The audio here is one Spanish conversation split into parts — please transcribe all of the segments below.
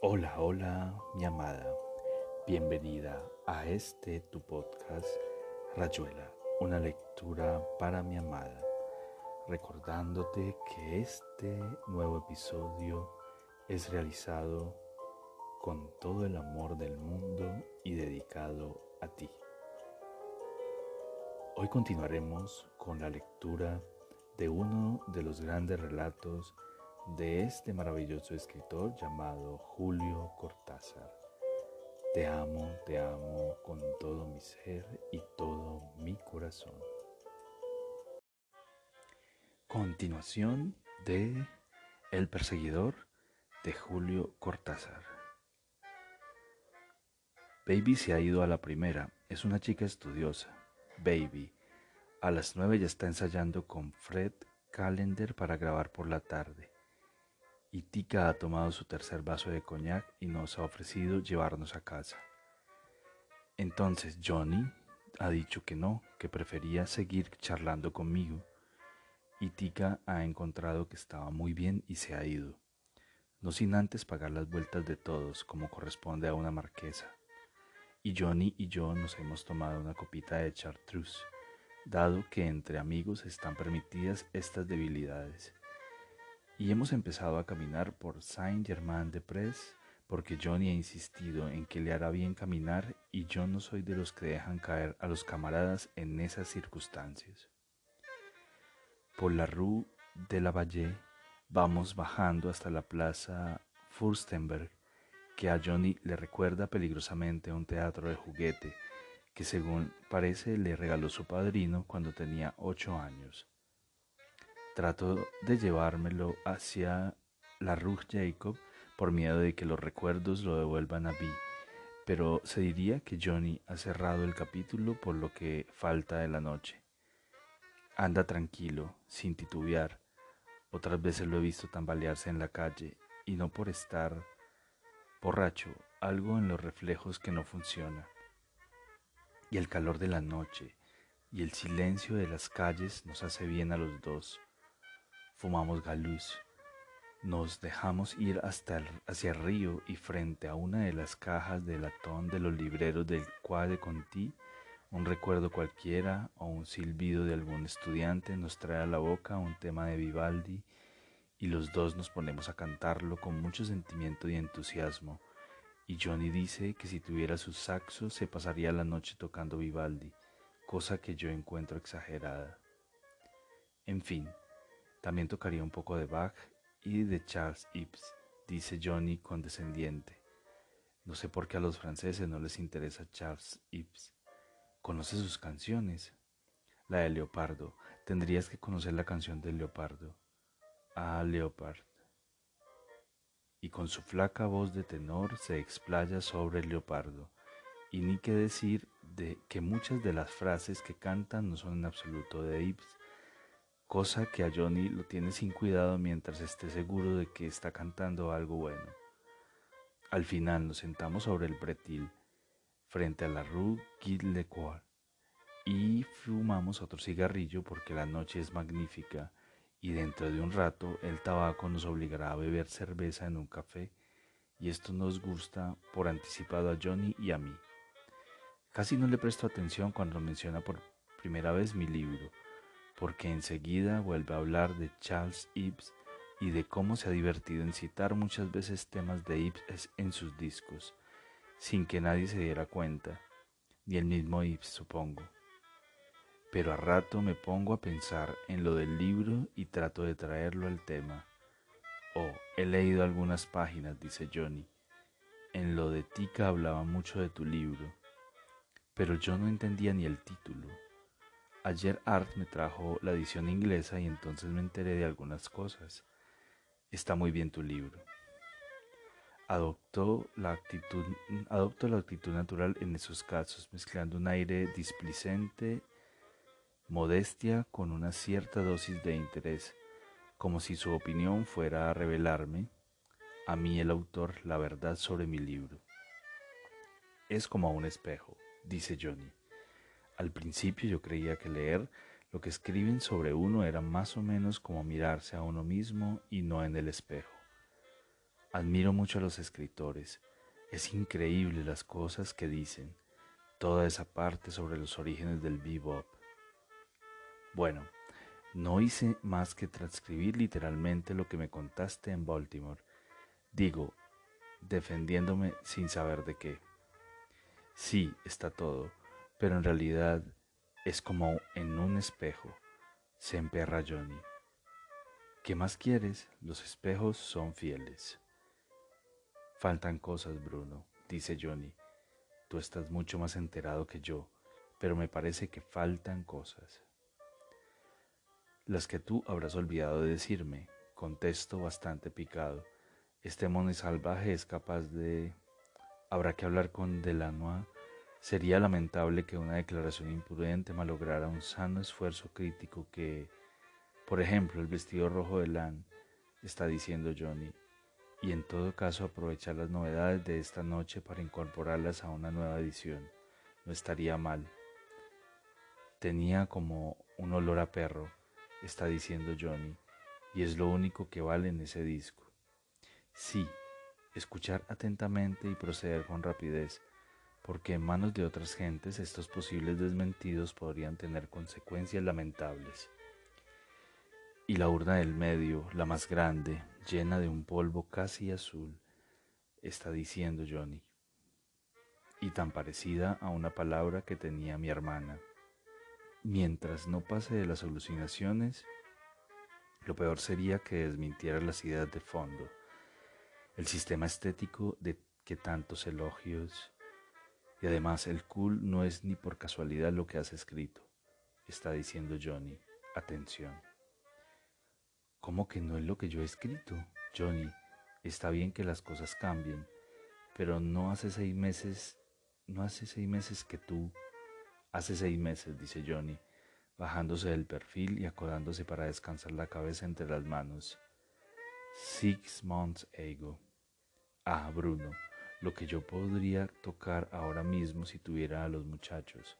Hola, hola, mi amada. Bienvenida a este tu podcast, Rayuela, una lectura para mi amada. Recordándote que este nuevo episodio es realizado con todo el amor del mundo y dedicado a ti. Hoy continuaremos con la lectura de uno de los grandes relatos de este maravilloso escritor llamado Julio Cortázar. Te amo, te amo con todo mi ser y todo mi corazón. Continuación de El perseguidor de Julio Cortázar. Baby se ha ido a la primera, es una chica estudiosa. Baby, a las nueve ya está ensayando con Fred Calendar para grabar por la tarde y Tika ha tomado su tercer vaso de coñac y nos ha ofrecido llevarnos a casa. Entonces Johnny ha dicho que no, que prefería seguir charlando conmigo y Tika ha encontrado que estaba muy bien y se ha ido, no sin antes pagar las vueltas de todos como corresponde a una marquesa. Y Johnny y yo nos hemos tomado una copita de chartreuse, dado que entre amigos están permitidas estas debilidades y hemos empezado a caminar por Saint-Germain-de-Prés porque Johnny ha insistido en que le hará bien caminar y yo no soy de los que dejan caer a los camaradas en esas circunstancias. Por la Rue de la Valle vamos bajando hasta la plaza Furstenberg, que a Johnny le recuerda peligrosamente un teatro de juguete que según parece le regaló su padrino cuando tenía ocho años. Trato de llevármelo hacia la Rue Jacob por miedo de que los recuerdos lo devuelvan a mí, pero se diría que Johnny ha cerrado el capítulo por lo que falta de la noche. Anda tranquilo, sin titubear. Otras veces lo he visto tambalearse en la calle y no por estar borracho, algo en los reflejos que no funciona. Y el calor de la noche y el silencio de las calles nos hace bien a los dos fumamos galuz, nos dejamos ir hasta hacia el río y frente a una de las cajas de latón de los libreros del Qua de Conti, un recuerdo cualquiera o un silbido de algún estudiante nos trae a la boca un tema de Vivaldi y los dos nos ponemos a cantarlo con mucho sentimiento y entusiasmo. Y Johnny dice que si tuviera su saxo se pasaría la noche tocando Vivaldi, cosa que yo encuentro exagerada. En fin, también tocaría un poco de Bach y de Charles Ives, dice Johnny condescendiente. No sé por qué a los franceses no les interesa Charles Ives. ¿Conoce sus canciones? La de Leopardo. Tendrías que conocer la canción de Leopardo. Ah, Leopard. Y con su flaca voz de tenor se explaya sobre el leopardo. Y ni qué decir de que muchas de las frases que cantan no son en absoluto de Ives, cosa que a Johnny lo tiene sin cuidado mientras esté seguro de que está cantando algo bueno. Al final nos sentamos sobre el bretil, frente a la rue Guy y fumamos otro cigarrillo porque la noche es magnífica y dentro de un rato el tabaco nos obligará a beber cerveza en un café y esto nos gusta por anticipado a Johnny y a mí. Casi no le presto atención cuando menciona por primera vez mi libro, porque enseguida vuelve a hablar de Charles Ives y de cómo se ha divertido en citar muchas veces temas de Ives en sus discos, sin que nadie se diera cuenta, ni el mismo Ives supongo. Pero a rato me pongo a pensar en lo del libro y trato de traerlo al tema. Oh, he leído algunas páginas, dice Johnny. En lo de Tika hablaba mucho de tu libro, pero yo no entendía ni el título. Ayer Art me trajo la edición inglesa y entonces me enteré de algunas cosas. Está muy bien tu libro. Adoptó la actitud, la actitud natural en esos casos, mezclando un aire displicente, modestia con una cierta dosis de interés, como si su opinión fuera a revelarme, a mí el autor, la verdad sobre mi libro. Es como un espejo, dice Johnny. Al principio yo creía que leer lo que escriben sobre uno era más o menos como mirarse a uno mismo y no en el espejo. Admiro mucho a los escritores. Es increíble las cosas que dicen. Toda esa parte sobre los orígenes del bebop. Bueno, no hice más que transcribir literalmente lo que me contaste en Baltimore. Digo, defendiéndome sin saber de qué. Sí, está todo, pero en realidad es como en un espejo. Se emperra Johnny. ¿Qué más quieres? Los espejos son fieles. Faltan cosas, Bruno, dice Johnny. Tú estás mucho más enterado que yo, pero me parece que faltan cosas. Las que tú habrás olvidado de decirme, contesto bastante picado. Este mono salvaje es capaz de... Habrá que hablar con Delanois. Sería lamentable que una declaración imprudente malograra un sano esfuerzo crítico que, por ejemplo, el vestido rojo de Lan, está diciendo Johnny, y en todo caso aprovechar las novedades de esta noche para incorporarlas a una nueva edición. No estaría mal. Tenía como un olor a perro, está diciendo Johnny, y es lo único que vale en ese disco. Sí, escuchar atentamente y proceder con rapidez, porque en manos de otras gentes estos posibles desmentidos podrían tener consecuencias lamentables. Y la urna del medio, la más grande, llena de un polvo casi azul, está diciendo Johnny, y tan parecida a una palabra que tenía mi hermana. Mientras no pase de las alucinaciones, lo peor sería que desmintiera las ideas de fondo el sistema estético de que tantos elogios y además el cool no es ni por casualidad lo que has escrito, está diciendo Johnny. Atención. ¿Cómo que no es lo que yo he escrito? Johnny, está bien que las cosas cambien, pero no hace seis meses, no hace seis meses que tú, hace seis meses, dice Johnny, bajándose del perfil y acodándose para descansar la cabeza entre las manos. Six months ago. Ah, Bruno, lo que yo podría tocar ahora mismo si tuviera a los muchachos.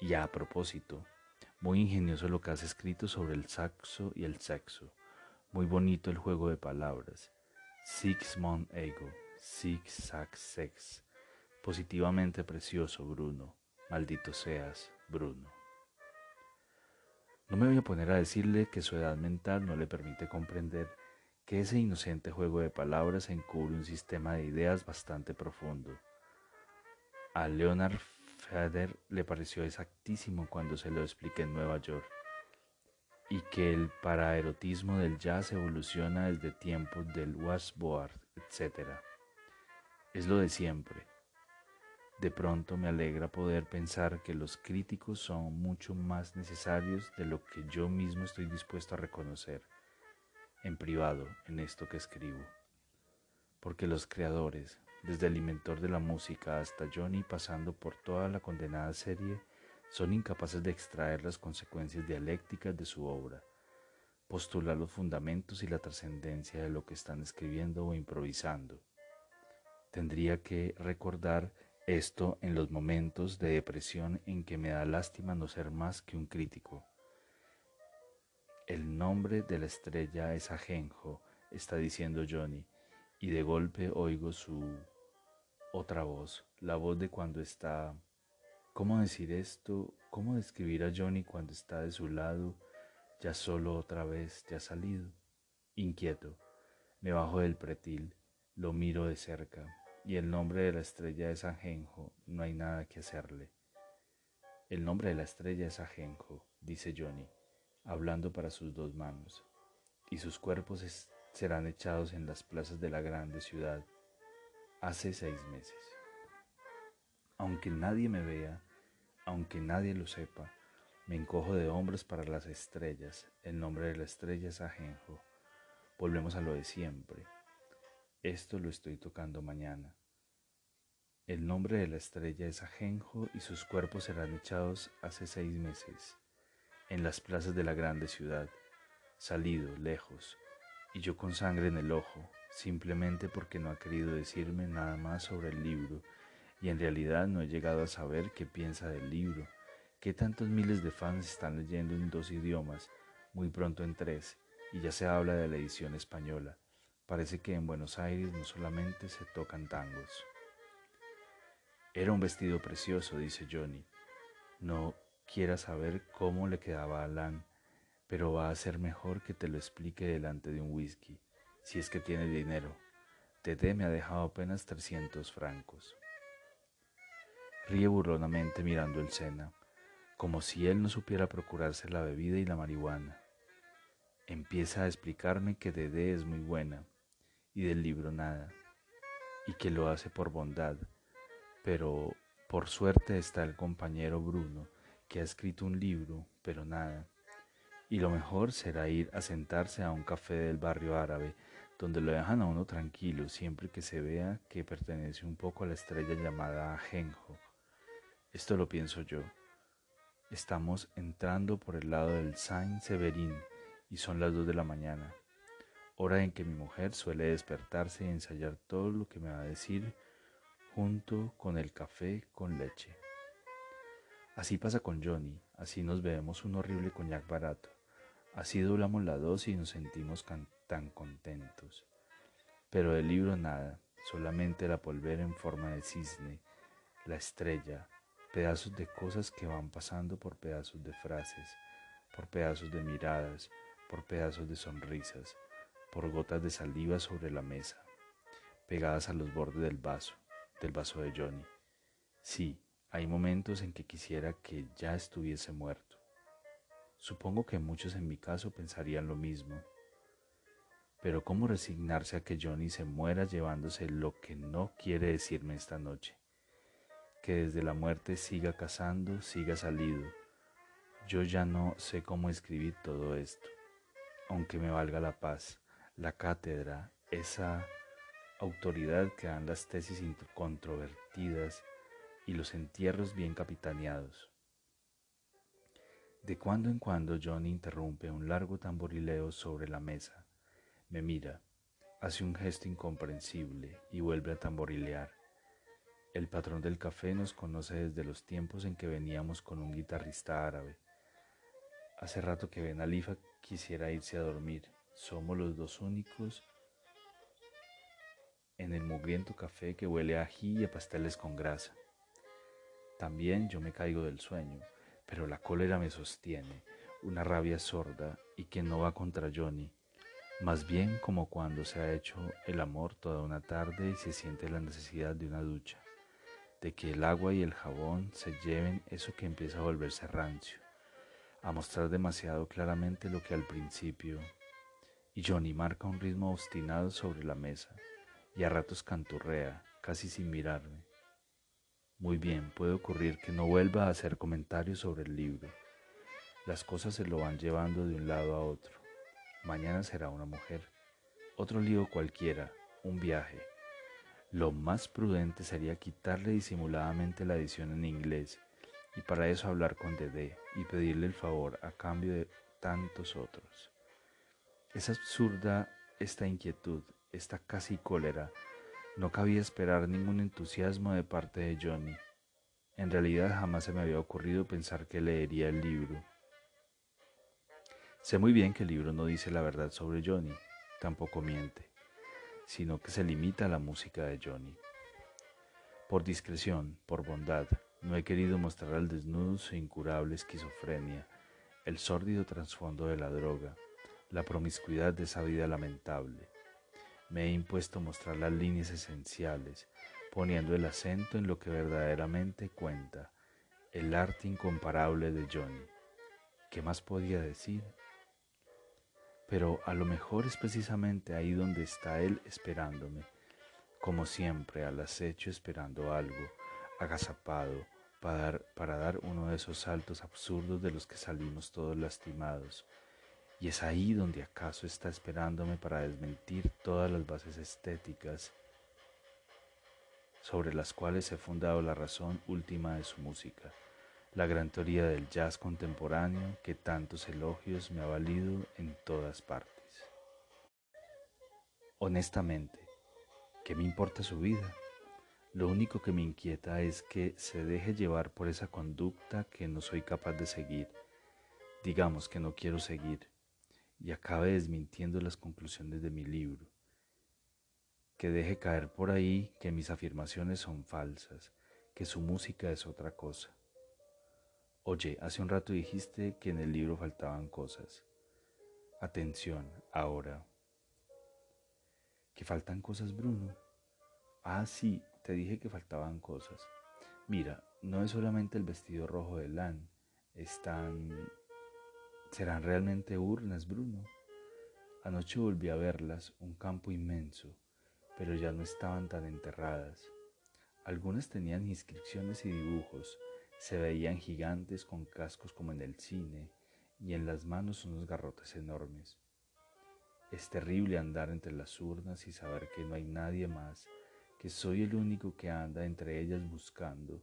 Y a propósito, muy ingenioso lo que has escrito sobre el saxo y el sexo. Muy bonito el juego de palabras. Six Mon Ego, Six Sax Sex. Positivamente precioso, Bruno. Maldito seas, Bruno. No me voy a poner a decirle que su edad mental no le permite comprender que ese inocente juego de palabras encubre un sistema de ideas bastante profundo. A Leonard Feder le pareció exactísimo cuando se lo expliqué en Nueva York, y que el paraerotismo del jazz evoluciona desde tiempos del washboard, etc. Es lo de siempre. De pronto me alegra poder pensar que los críticos son mucho más necesarios de lo que yo mismo estoy dispuesto a reconocer en privado en esto que escribo. Porque los creadores, desde el inventor de la música hasta Johnny pasando por toda la condenada serie, son incapaces de extraer las consecuencias dialécticas de su obra, postular los fundamentos y la trascendencia de lo que están escribiendo o improvisando. Tendría que recordar esto en los momentos de depresión en que me da lástima no ser más que un crítico el nombre de la estrella es Ajenjo, está diciendo Johnny, y de golpe oigo su otra voz, la voz de cuando está... ¿Cómo decir esto? ¿Cómo describir a Johnny cuando está de su lado, ya solo otra vez, ya salido? Inquieto, me bajo del pretil, lo miro de cerca, y el nombre de la estrella es Ajenjo, no hay nada que hacerle. El nombre de la estrella es Ajenjo, dice Johnny hablando para sus dos manos, y sus cuerpos serán echados en las plazas de la grande ciudad hace seis meses. Aunque nadie me vea, aunque nadie lo sepa, me encojo de hombros para las estrellas. El nombre de la estrella es Ajenjo. Volvemos a lo de siempre. Esto lo estoy tocando mañana. El nombre de la estrella es Ajenjo y sus cuerpos serán echados hace seis meses en las plazas de la grande ciudad, salido, lejos, y yo con sangre en el ojo, simplemente porque no ha querido decirme nada más sobre el libro, y en realidad no he llegado a saber qué piensa del libro, qué tantos miles de fans están leyendo en dos idiomas, muy pronto en tres, y ya se habla de la edición española. Parece que en Buenos Aires no solamente se tocan tangos. Era un vestido precioso, dice Johnny. No quiera saber cómo le quedaba a Alan, pero va a ser mejor que te lo explique delante de un whisky, si es que tiene dinero. Tete me ha dejado apenas 300 francos. Ríe burlonamente mirando el Sena, como si él no supiera procurarse la bebida y la marihuana. Empieza a explicarme que Dede es muy buena y del libro nada, y que lo hace por bondad, pero por suerte está el compañero Bruno, que ha escrito un libro, pero nada. Y lo mejor será ir a sentarse a un café del barrio árabe, donde lo dejan a uno tranquilo siempre que se vea que pertenece un poco a la estrella llamada Ajenjo. Esto lo pienso yo. Estamos entrando por el lado del Saint Severin y son las dos de la mañana, hora en que mi mujer suele despertarse y ensayar todo lo que me va a decir junto con el café con leche. Así pasa con Johnny, así nos bebemos un horrible coñac barato, así doblamos la dosis y nos sentimos tan contentos. Pero del libro nada, solamente la polvera en forma de cisne, la estrella, pedazos de cosas que van pasando por pedazos de frases, por pedazos de miradas, por pedazos de sonrisas, por gotas de saliva sobre la mesa, pegadas a los bordes del vaso, del vaso de Johnny. Sí, hay momentos en que quisiera que ya estuviese muerto. Supongo que muchos en mi caso pensarían lo mismo. Pero ¿cómo resignarse a que Johnny se muera llevándose lo que no quiere decirme esta noche? Que desde la muerte siga cazando, siga salido. Yo ya no sé cómo escribir todo esto, aunque me valga la paz, la cátedra, esa autoridad que dan las tesis incontrovertidas y los entierros bien capitaneados. De cuando en cuando Johnny interrumpe un largo tamborileo sobre la mesa, me mira, hace un gesto incomprensible y vuelve a tamborilear. El patrón del café nos conoce desde los tiempos en que veníamos con un guitarrista árabe. Hace rato que Ben Alifa quisiera irse a dormir. Somos los dos únicos en el mugriento café que huele a ají y a pasteles con grasa. También yo me caigo del sueño, pero la cólera me sostiene, una rabia sorda y que no va contra Johnny, más bien como cuando se ha hecho el amor toda una tarde y se siente la necesidad de una ducha, de que el agua y el jabón se lleven eso que empieza a volverse rancio, a mostrar demasiado claramente lo que al principio. Y Johnny marca un ritmo obstinado sobre la mesa y a ratos canturrea, casi sin mirarme. Muy bien, puede ocurrir que no vuelva a hacer comentarios sobre el libro. Las cosas se lo van llevando de un lado a otro. Mañana será una mujer, otro lío cualquiera, un viaje. Lo más prudente sería quitarle disimuladamente la edición en inglés y para eso hablar con Dede y pedirle el favor a cambio de tantos otros. Es absurda esta inquietud, esta casi cólera no cabía esperar ningún entusiasmo de parte de Johnny. En realidad jamás se me había ocurrido pensar que leería el libro. Sé muy bien que el libro no dice la verdad sobre Johnny, tampoco miente, sino que se limita a la música de Johnny. Por discreción, por bondad, no he querido mostrar al desnudo su incurable esquizofrenia, el sórdido trasfondo de la droga, la promiscuidad de esa vida lamentable me he impuesto mostrar las líneas esenciales, poniendo el acento en lo que verdaderamente cuenta, el arte incomparable de Johnny. ¿Qué más podía decir? Pero a lo mejor es precisamente ahí donde está él esperándome, como siempre al acecho esperando algo, agazapado, para dar, para dar uno de esos saltos absurdos de los que salimos todos lastimados, y es ahí donde acaso está esperándome para desmentir todas las bases estéticas sobre las cuales he fundado la razón última de su música, la gran teoría del jazz contemporáneo que tantos elogios me ha valido en todas partes. Honestamente, ¿qué me importa su vida? Lo único que me inquieta es que se deje llevar por esa conducta que no soy capaz de seguir. Digamos que no quiero seguir y acabe desmintiendo las conclusiones de mi libro. que deje caer por ahí que mis afirmaciones son falsas, que su música es otra cosa. Oye, hace un rato dijiste que en el libro faltaban cosas. Atención, ahora. ¿Que faltan cosas, Bruno? Ah, sí, te dije que faltaban cosas. Mira, no es solamente el vestido rojo de Lan, están... ¿Serán realmente urnas, Bruno? Anoche volví a verlas, un campo inmenso, pero ya no estaban tan enterradas. Algunas tenían inscripciones y dibujos, se veían gigantes con cascos como en el cine y en las manos unos garrotes enormes. Es terrible andar entre las urnas y saber que no hay nadie más, que soy el único que anda entre ellas buscando.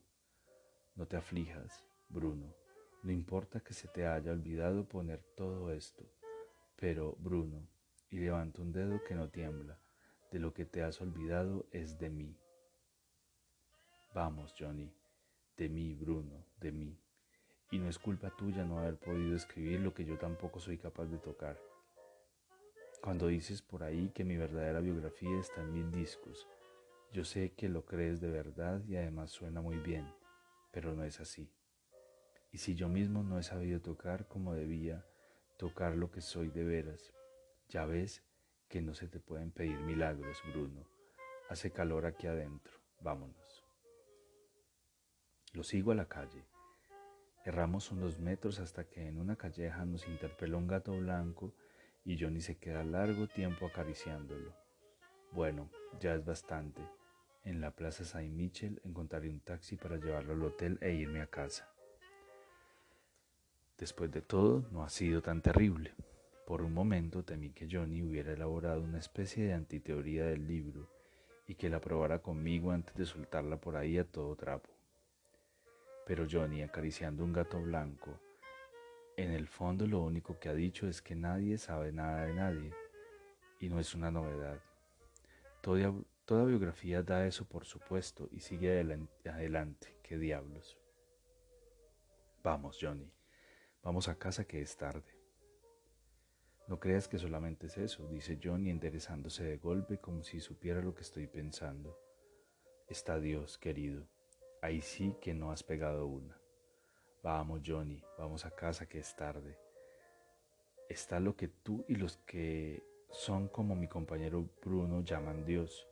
No te aflijas, Bruno, no importa que se te haya olvidado poner todo esto, pero, Bruno, y levanta un dedo que no tiembla, de lo que te has olvidado es de mí. Vamos, Johnny, de mí, Bruno, de mí. Y no es culpa tuya no haber podido escribir lo que yo tampoco soy capaz de tocar. Cuando dices por ahí que mi verdadera biografía está en mil discos, yo sé que lo crees de verdad y además suena muy bien, pero no es así. Y si yo mismo no he sabido tocar como debía, tocar lo que soy de veras, ya ves que no se te pueden pedir milagros, Bruno. Hace calor aquí adentro, vámonos. Lo sigo a la calle. Erramos unos metros hasta que en una calleja nos interpeló un gato blanco y Johnny se queda largo tiempo acariciándolo. Bueno, ya es bastante. En la plaza Saint Michel encontraré un taxi para llevarlo al hotel e irme a casa. Después de todo, no ha sido tan terrible. Por un momento temí que Johnny hubiera elaborado una especie de antiteoría del libro y que la probara conmigo antes de soltarla por ahí a todo trapo. Pero Johnny, acariciando un gato blanco, en el fondo lo único que ha dicho es que nadie sabe nada de nadie, y no es una novedad. Toda, biografía da eso por supuesto y sigue adelante, qué diablos. Vamos, Johnny, vamos a casa que es tarde. No creas que solamente es eso, dice Johnny enderezándose de golpe como si supiera lo que estoy pensando. Está Dios, querido. Ahí sí que no has pegado una. Vamos, Johnny, vamos a casa que es tarde. Está lo que tú y los que son como mi compañero Bruno llaman Dios.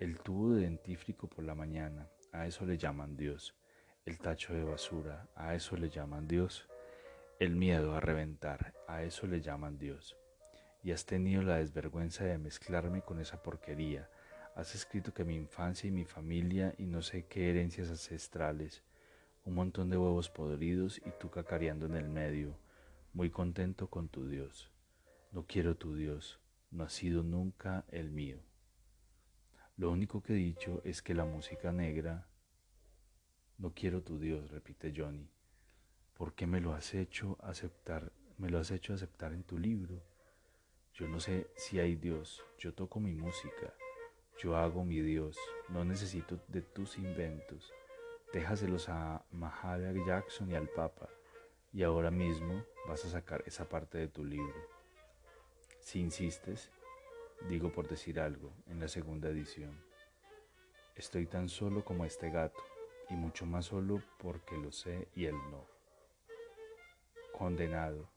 El tubo de dentífrico por la mañana, a eso le llaman Dios. El tacho de basura, a eso le llaman Dios. El miedo a reventar, a eso le llaman Dios. Y has tenido la desvergüenza de mezclarme con esa porquería, Has escrito que mi infancia y mi familia y no sé qué herencias ancestrales, un montón de huevos podridos y tú cacareando en el medio, muy contento con tu Dios. No quiero tu Dios, no ha sido nunca el mío. Lo único que he dicho es que la música negra... No quiero tu Dios, repite Johnny. ¿Por qué me lo has hecho aceptar? Me lo has hecho aceptar en tu libro. Yo no sé si hay Dios, yo toco mi música. Yo hago mi Dios, no necesito de tus inventos. Déjaselos a Mahalia Jackson y al Papa, y ahora mismo vas a sacar esa parte de tu libro. Si insistes, digo por decir algo, en la segunda edición. Estoy tan solo como este gato, y mucho más solo porque lo sé y él no. Condenado,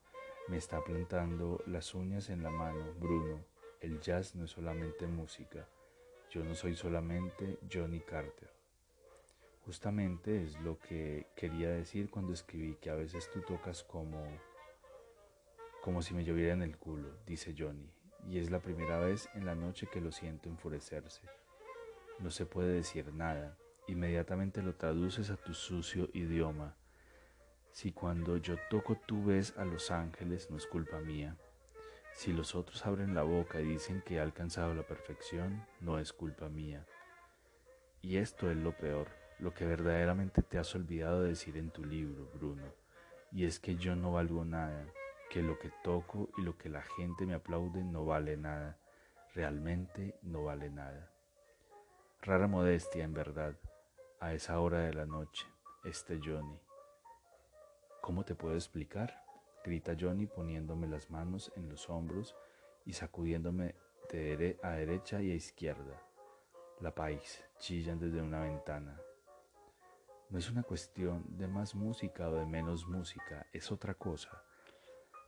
me está plantando las uñas en la mano, Bruno. El jazz no es solamente música yo no soy solamente Johnny Carter. Justamente es lo que quería decir cuando escribí que a veces tú tocas como como si me lloviera en el culo, dice Johnny, y es la primera vez en la noche que lo siento enfurecerse. No se puede decir nada, inmediatamente lo traduces a tu sucio idioma. Si cuando yo toco tú ves a los ángeles, no es culpa mía. Si los otros abren la boca y dicen que he alcanzado la perfección, no es culpa mía. Y esto es lo peor, lo que verdaderamente te has olvidado de decir en tu libro, Bruno, y es que yo no valgo nada, que lo que toco y lo que la gente me aplaude no vale nada, realmente no vale nada. Rara modestia, en verdad, a esa hora de la noche, este Johnny. ¿Cómo te puedo explicar? grita Johnny poniéndome las manos en los hombros y sacudiéndome de a derecha y a izquierda. La país chillan desde una ventana. No es una cuestión de más música o de menos música, es otra cosa.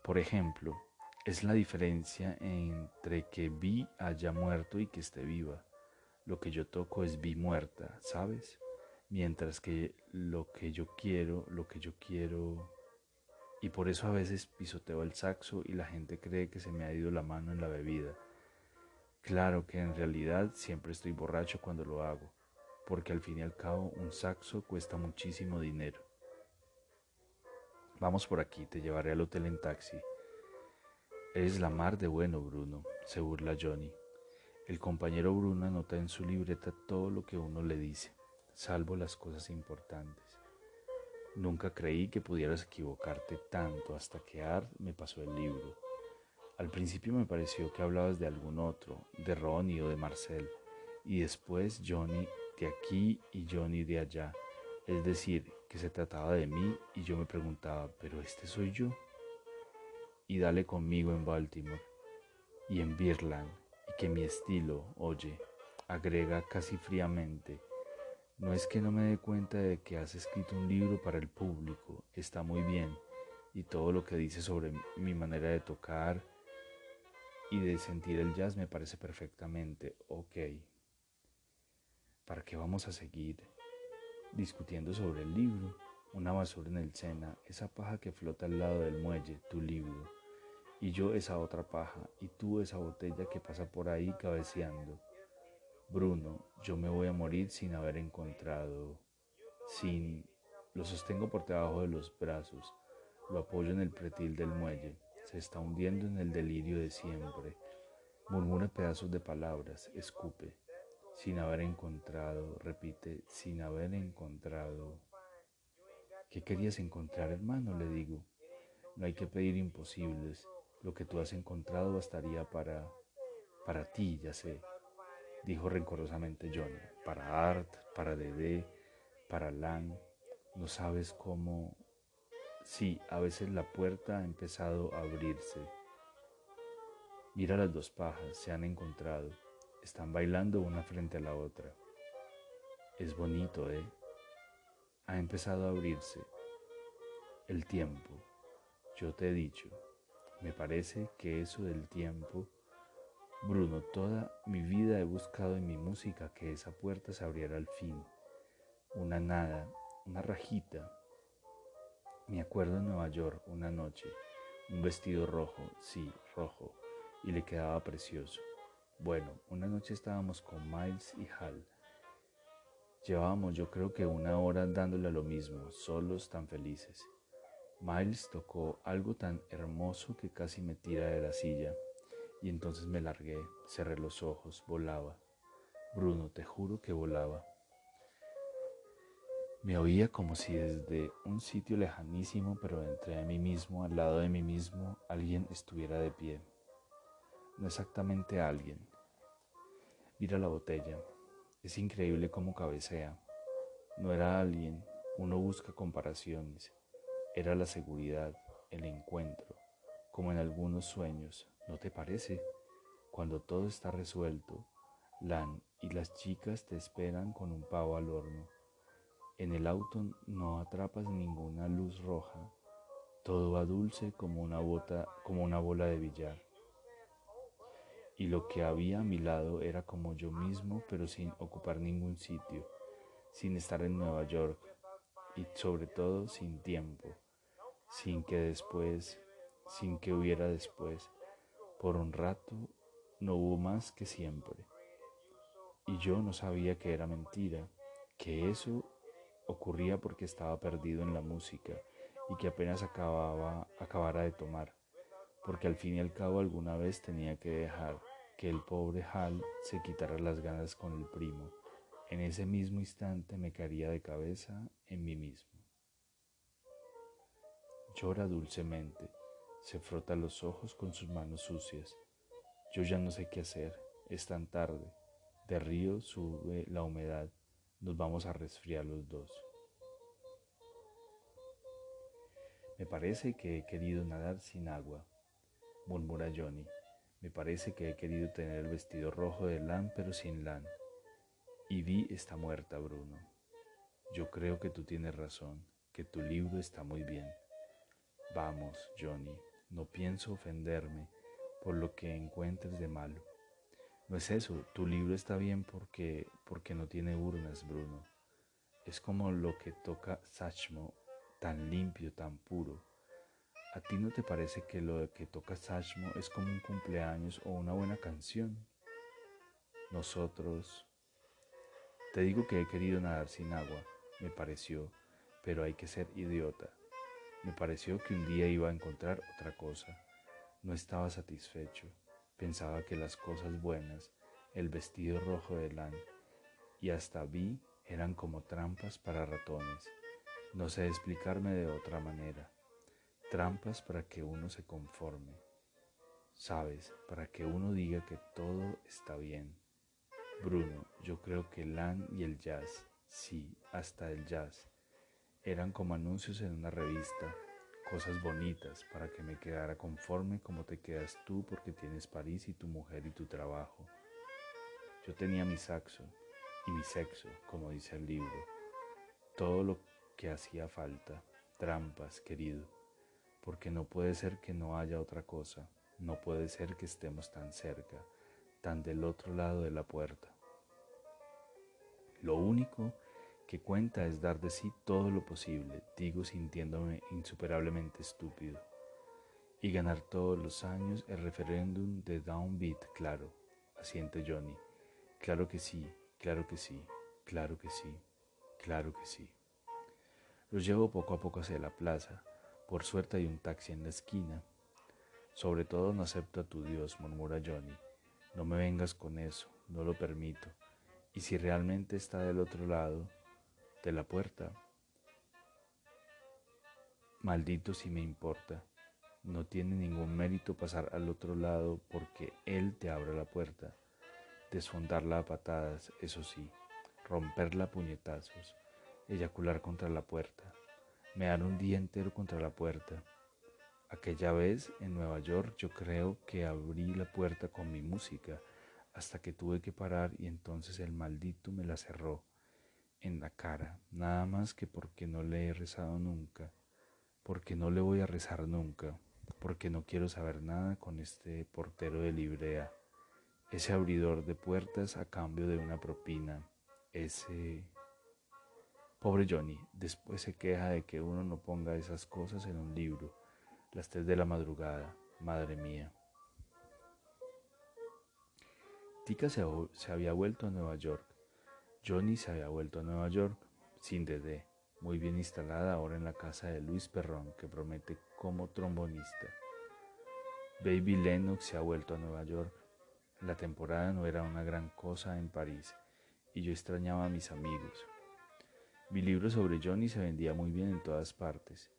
Por ejemplo, es la diferencia entre que vi haya muerto y que esté viva. Lo que yo toco es vi muerta, ¿sabes? Mientras que lo que yo quiero, lo que yo quiero... Y por eso a veces pisoteo el saxo y la gente cree que se me ha ido la mano en la bebida. Claro que en realidad siempre estoy borracho cuando lo hago porque al fin y al cabo un saxo cuesta muchísimo dinero. Vamos por aquí, te llevaré al hotel en taxi. Eres la mar de bueno, Bruno, se burla Johnny. El compañero Bruno anota en su libreta todo lo que uno le dice, salvo las cosas importantes. Nunca creí que pudieras equivocarte tanto hasta que Art me pasó el libro. Al principio me pareció que hablabas de algún otro, de Ronnie o de Marcel, y después Johnny de aquí y Johnny de allá. Es decir, que se trataba de mí y yo me preguntaba, ¿pero este soy yo? Y dale conmigo en Baltimore y en Birland y que mi estilo, oye, agrega casi fríamente, no es que no me dé cuenta de que has escrito un libro para el público, está muy bien, y todo lo que dice sobre mi manera de tocar y de sentir el jazz me parece perfectamente ok. ¿Para qué vamos a seguir discutiendo sobre el libro? Una basura en el Sena, esa paja que flota al lado del muelle, tu libro. Y yo esa otra paja, y tú esa botella que pasa por ahí cabeceando. Bruno, yo me voy a morir sin haber encontrado, sin... Lo sostengo por debajo de los brazos, lo apoyo en el pretil del muelle, se está hundiendo en el delirio de siempre. Murmura pedazos de palabras, escupe sin haber encontrado, repite, sin haber encontrado. ¿Qué querías encontrar, hermano? Le digo. No hay que pedir imposibles. Lo que tú has encontrado bastaría para... para ti, ya sé, dijo rencorosamente Johnny. Para Art, para Dede, para Lan. No sabes cómo... Sí, a veces la puerta ha empezado a abrirse. Mira las dos pajas, se han encontrado. Están bailando una frente a la otra. Es bonito, ¿eh? Ha empezado a abrirse. El tiempo. Yo te he dicho, me parece que eso del tiempo, Bruno, toda mi vida he buscado en mi música que esa puerta se abriera al fin. Una nada, una rajita. Me acuerdo en Nueva York una noche, un vestido rojo, sí, rojo, y le quedaba precioso. Bueno, una noche estábamos con Miles y Hal. Llevábamos yo creo que una hora dándole a lo mismo, solos tan felices. Miles tocó algo tan hermoso que casi me tira de la silla y entonces me largué, cerré los ojos, volaba. Bruno, te juro que volaba. Me oía como si desde un sitio lejanísimo, pero entre mí mismo, al lado de mí mismo, alguien estuviera de pie. No exactamente alguien, Mira la botella. Es increíble cómo cabecea. No era alguien, uno busca comparaciones. Era la seguridad, el encuentro, como en algunos sueños, ¿no te parece? Cuando todo está resuelto, Lan y las chicas te esperan con un pavo al horno. En el auto no atrapas ninguna luz roja, todo va dulce como una bota, como una bola de billar y lo que había a mi lado era como yo mismo, pero sin ocupar ningún sitio, sin estar en Nueva York y sobre todo sin tiempo, sin que después, sin que hubiera después. Por un rato no hubo más que siempre. Y yo no sabía que era mentira, que eso ocurría porque estaba perdido en la música y que apenas acababa, acabara de tomar, porque al fin y al cabo alguna vez tenía que dejar que el pobre Hal se quitara las ganas con el primo. En ese mismo instante me caería de cabeza en mí mismo. Llora dulcemente, se frota los ojos con sus manos sucias. Yo ya no sé qué hacer, es tan tarde. De río sube la humedad, nos vamos a resfriar los dos. Me parece que he querido nadar sin agua, murmura Johnny. Me parece que he querido tener el vestido rojo de Lan pero sin Lan. Y Vi está muerta, Bruno. Yo creo que tú tienes razón, que tu libro está muy bien. Vamos, Johnny, no pienso ofenderme por lo que encuentres de malo. No es eso, tu libro está bien porque, porque no tiene urnas, Bruno. Es como lo que toca Sachmo, tan limpio, tan puro. ¿A ti no te parece que lo que toca Sachmo es como un cumpleaños o una buena canción? Nosotros... Te digo que he querido nadar sin agua, me pareció, pero hay que ser idiota. Me pareció que un día iba a encontrar otra cosa. No estaba satisfecho. Pensaba que las cosas buenas, el vestido rojo de Lan y hasta vi eran como trampas para ratones. No sé explicarme de otra manera. Trampas para que uno se conforme. Sabes, para que uno diga que todo está bien. Bruno, yo creo que Lan y el jazz, sí, hasta el jazz, eran como anuncios en una revista cosas bonitas para que me quedara conforme como te quedas tú porque tienes París y tu mujer y tu trabajo. Yo tenía mi saxo y mi sexo, como dice el libro, todo lo que hacía falta, trampas, querido, porque no puede ser que no haya otra cosa, no puede ser que estemos tan cerca, tan del otro lado de la puerta. Lo único que cuenta es dar de sí todo lo posible, digo sintiéndome insuperablemente estúpido. Y ganar todos los años el referéndum de Downbeat, claro, asiente Johnny. Claro que sí, claro que sí, claro que sí, claro que sí. Los llevo poco a poco hacia la plaza. Por suerte hay un taxi en la esquina. Sobre todo no acepto a tu Dios, murmura Johnny. No me vengas con eso, no lo permito. Y si realmente está del otro lado, de la puerta. Maldito si me importa. No tiene ningún mérito pasar al otro lado porque Él te abre la puerta. Desfondarla a patadas, eso sí. Romperla a puñetazos. Eyacular contra la puerta. Me dan un día entero contra la puerta. Aquella vez en Nueva York yo creo que abrí la puerta con mi música hasta que tuve que parar y entonces el maldito me la cerró en la cara, nada más que porque no le he rezado nunca, porque no le voy a rezar nunca, porque no quiero saber nada con este portero de librea, ese abridor de puertas a cambio de una propina, ese... Pobre Johnny, después se queja de que uno no ponga esas cosas en un libro, las tres de la madrugada, madre mía. Tika se, se había vuelto a Nueva York Johnny se había vuelto a Nueva York sin Dede, muy bien instalada ahora en la casa de Luis Perrón, que promete como trombonista. Baby Lennox se ha vuelto a Nueva York. La temporada no era una gran cosa en París y yo extrañaba a mis amigos. Mi libro sobre Johnny se vendía muy bien en todas partes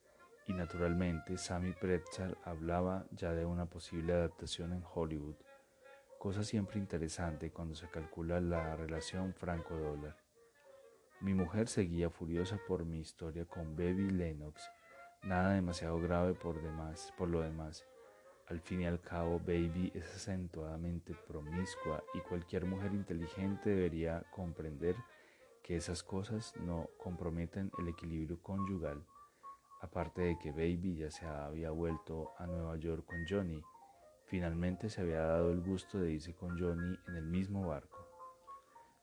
y naturalmente Sammy Pretzel hablaba ya de una posible adaptación en Hollywood cosa siempre interesante cuando se calcula la relación franco-dólar. Mi mujer seguía furiosa por mi historia con Baby Lennox, nada demasiado grave por, demás, por lo demás. Al fin y al cabo, Baby es acentuadamente promiscua y cualquier mujer inteligente debería comprender que esas cosas no comprometen el equilibrio conyugal. Aparte de que Baby ya se había vuelto a Nueva York con Johnny, Finalmente se había dado el gusto de irse con Johnny en el mismo barco.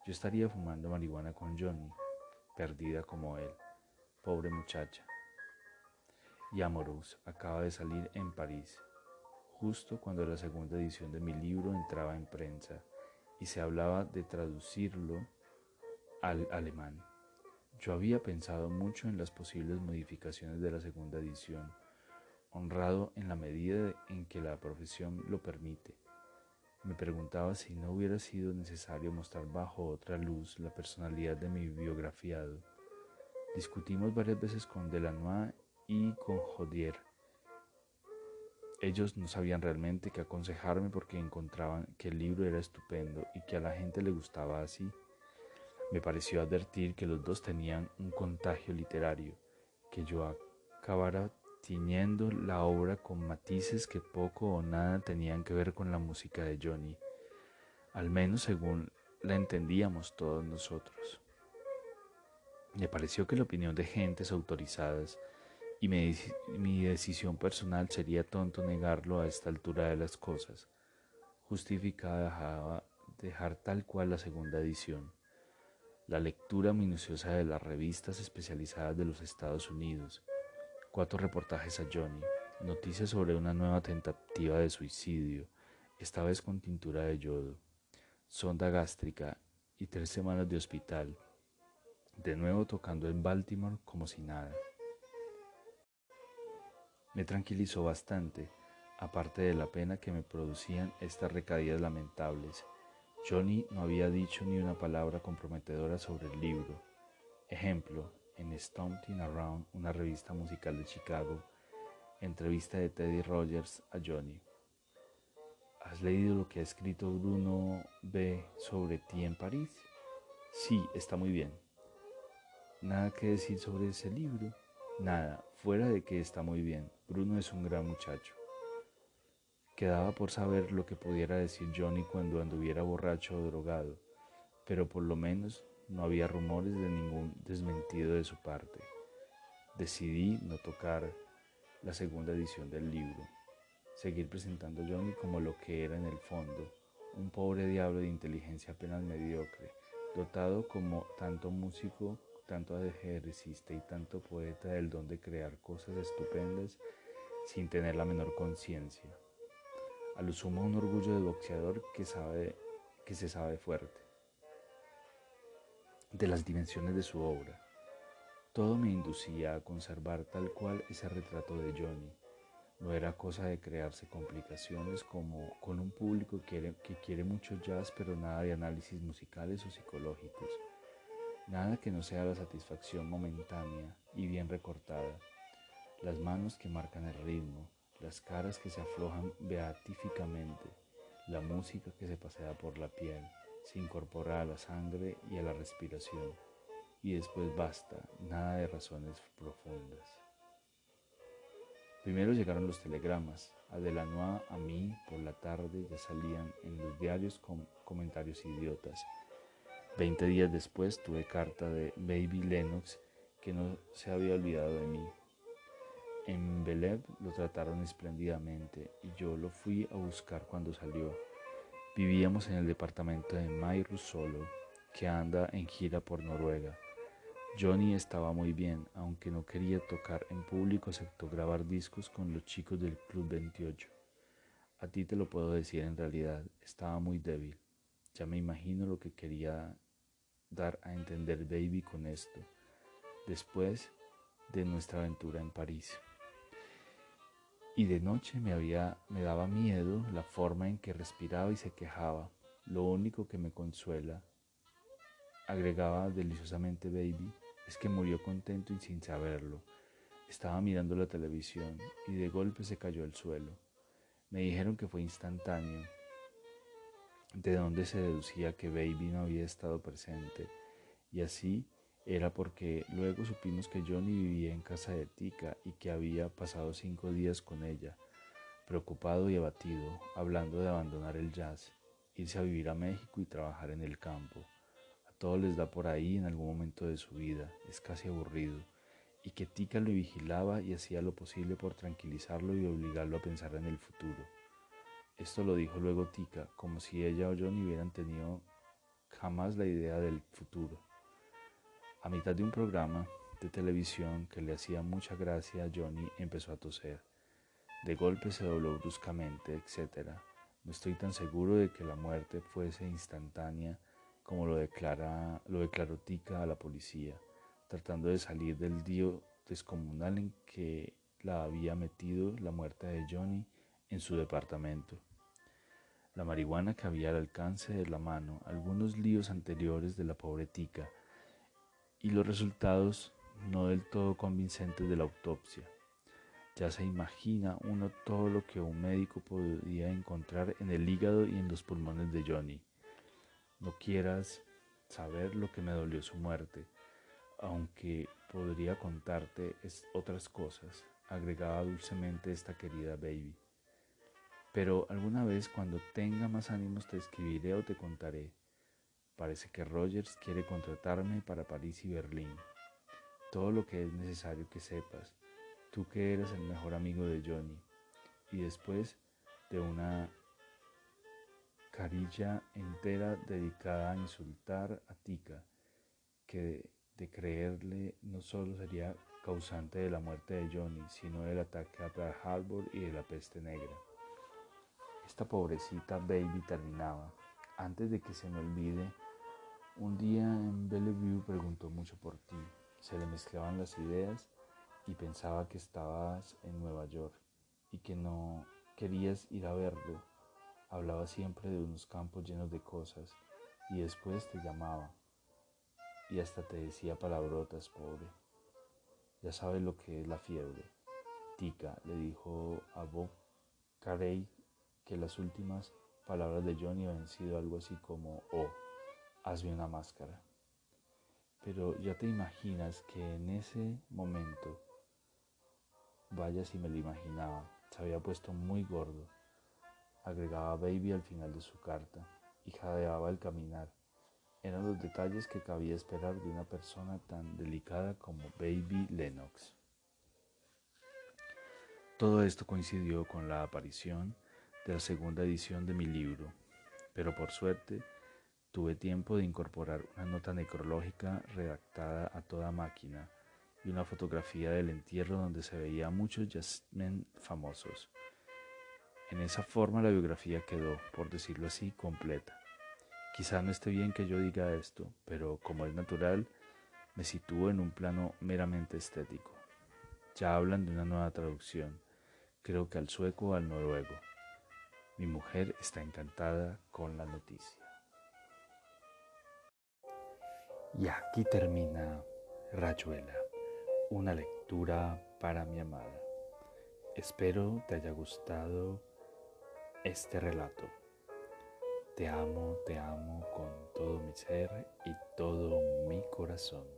Yo estaría fumando marihuana con Johnny, perdida como él, pobre muchacha. Y Amorous acaba de salir en París, justo cuando la segunda edición de mi libro entraba en prensa y se hablaba de traducirlo al alemán. Yo había pensado mucho en las posibles modificaciones de la segunda edición honrado en la medida en que la profesión lo permite. Me preguntaba si no hubiera sido necesario mostrar bajo otra luz la personalidad de mi biografiado. Discutimos varias veces con Delanois y con Jodier. Ellos no sabían realmente qué aconsejarme porque encontraban que el libro era estupendo y que a la gente le gustaba así. Me pareció advertir que los dos tenían un contagio literario, que yo acabara tiñendo la obra con matices que poco o nada tenían que ver con la música de Johnny, al menos según la entendíamos todos nosotros. Me pareció que la opinión de gentes autorizadas y mi, mi, decisión personal sería tonto negarlo a esta altura de las cosas. Justificada dejar tal cual la segunda edición. La lectura minuciosa de las revistas especializadas de los Estados Unidos. Cuatro reportajes a Johnny. Noticias sobre una nueva tentativa de suicidio, esta vez con tintura de yodo. Sonda gástrica y tres semanas de hospital. De nuevo tocando en Baltimore como si nada. Me tranquilizó bastante, aparte de la pena que me producían estas recaídas lamentables. Johnny no había dicho ni una palabra comprometedora sobre el libro. Ejemplo, en Stomping Around, una revista musical de Chicago, entrevista de Teddy Rogers a Johnny. ¿Has leído lo que ha escrito Bruno B. sobre ti en París? Sí, está muy bien. ¿Nada que decir sobre ese libro? Nada, fuera de que está muy bien. Bruno es un gran muchacho. Quedaba por saber lo que pudiera decir Johnny cuando anduviera borracho o drogado, pero por lo menos no había rumores de ningún desmentido de su parte. Decidí no tocar la segunda edición del libro, seguir presentando a Johnny como lo que era en el fondo, un pobre diablo de inteligencia apenas mediocre, dotado como tanto músico, tanto ajedrecista y tanto poeta del don de crear cosas estupendas sin tener la menor conciencia a lo sumo un orgullo de boxeador que, sabe, que se sabe fuerte, de las dimensiones de su obra. Todo me inducía a conservar tal cual ese retrato de Johnny. No era cosa de crearse complicaciones como con un público que quiere mucho jazz pero nada de análisis musicales o psicológicos. Nada que no sea la satisfacción momentánea y bien recortada. Las manos que marcan el ritmo, las caras que se aflojan beatíficamente, la música que se pasea por la piel, se incorpora a la sangre y a la respiración, y después basta, nada de razones profundas. Primero llegaron los telegramas, a a mí por la tarde ya salían en los diarios con comentarios idiotas. Veinte días después tuve carta de Baby Lennox que no se había olvidado de mí. En Belev lo trataron espléndidamente y yo lo fui a buscar cuando salió. Vivíamos en el departamento de Mayrus solo, que anda en gira por Noruega. Johnny estaba muy bien, aunque no quería tocar en público excepto grabar discos con los chicos del Club 28. A ti te lo puedo decir en realidad, estaba muy débil. Ya me imagino lo que quería dar a entender Baby con esto, después de nuestra aventura en París. Y de noche me, me daba miedo la forma en que respiraba y se quejaba. Lo único que me consuela, agregaba deliciosamente Baby, es que murió contento y sin saberlo. Estaba mirando la televisión y de golpe se cayó al suelo. Me dijeron que fue instantáneo, de donde se deducía que Baby no había estado presente, y así era porque luego supimos que Johnny vivía en casa de Tika y que había pasado cinco días con ella, preocupado y abatido, hablando de abandonar el jazz, irse a vivir a México y trabajar en el campo. A todos les da por ahí en algún momento de su vida, es casi aburrido, y que Tika lo vigilaba y hacía lo posible por tranquilizarlo y obligarlo a pensar en el futuro. Esto lo dijo luego Tika, como si ella o Johnny hubieran tenido jamás la idea del futuro. A mitad de un programa de televisión que le hacía mucha gracia a Johnny, empezó a toser. De golpe se dobló bruscamente, etc. No estoy tan seguro de que la muerte fuese instantánea como lo, declaró Tika a la policía, tratando de salir del lío descomunal en que la había metido la muerte de Johnny en su departamento. La marihuana que había al alcance de la mano, algunos líos anteriores de la pobre Tika, y los resultados no del todo convincentes de la autopsia. Ya se imagina uno todo lo que un médico podía encontrar en el hígado y en los pulmones de Johnny. No quieras saber lo que me dolió su muerte, aunque podría contarte otras cosas, agregaba dulcemente esta querida baby. Pero alguna vez cuando tenga más ánimos te escribiré o te contaré. Parece que Rogers quiere contratarme para París y Berlín. Todo lo que es necesario que sepas, tú que eres el mejor amigo de Johnny. Y después de una carilla entera dedicada a insultar a Tika, que de creerle no solo sería causante de la muerte de Johnny, sino del ataque a Pearl Harbor y de la peste negra. Esta pobrecita baby terminaba. Antes de que se me olvide, un día en Bellevue preguntó mucho por ti. Se le mezclaban las ideas y pensaba que estabas en Nueva York y que no querías ir a verlo. Hablaba siempre de unos campos llenos de cosas y después te llamaba y hasta te decía palabrotas, pobre. Ya sabes lo que es la fiebre. Tica le dijo a Bob Carey que las últimas palabras de Johnny habían sido algo así como, oh, hazme una máscara. Pero ya te imaginas que en ese momento, vaya si me lo imaginaba, se había puesto muy gordo. Agregaba baby al final de su carta y jadeaba al caminar. Eran los detalles que cabía esperar de una persona tan delicada como Baby Lennox. Todo esto coincidió con la aparición de la segunda edición de mi libro, pero por suerte tuve tiempo de incorporar una nota necrológica redactada a toda máquina y una fotografía del entierro donde se veía muchos jazzmen famosos. En esa forma la biografía quedó, por decirlo así, completa. Quizá no esté bien que yo diga esto, pero como es natural, me sitúo en un plano meramente estético. Ya hablan de una nueva traducción, creo que al sueco o al noruego. Mi mujer está encantada con la noticia. Y aquí termina Rayuela, una lectura para mi amada. Espero te haya gustado este relato. Te amo, te amo con todo mi ser y todo mi corazón.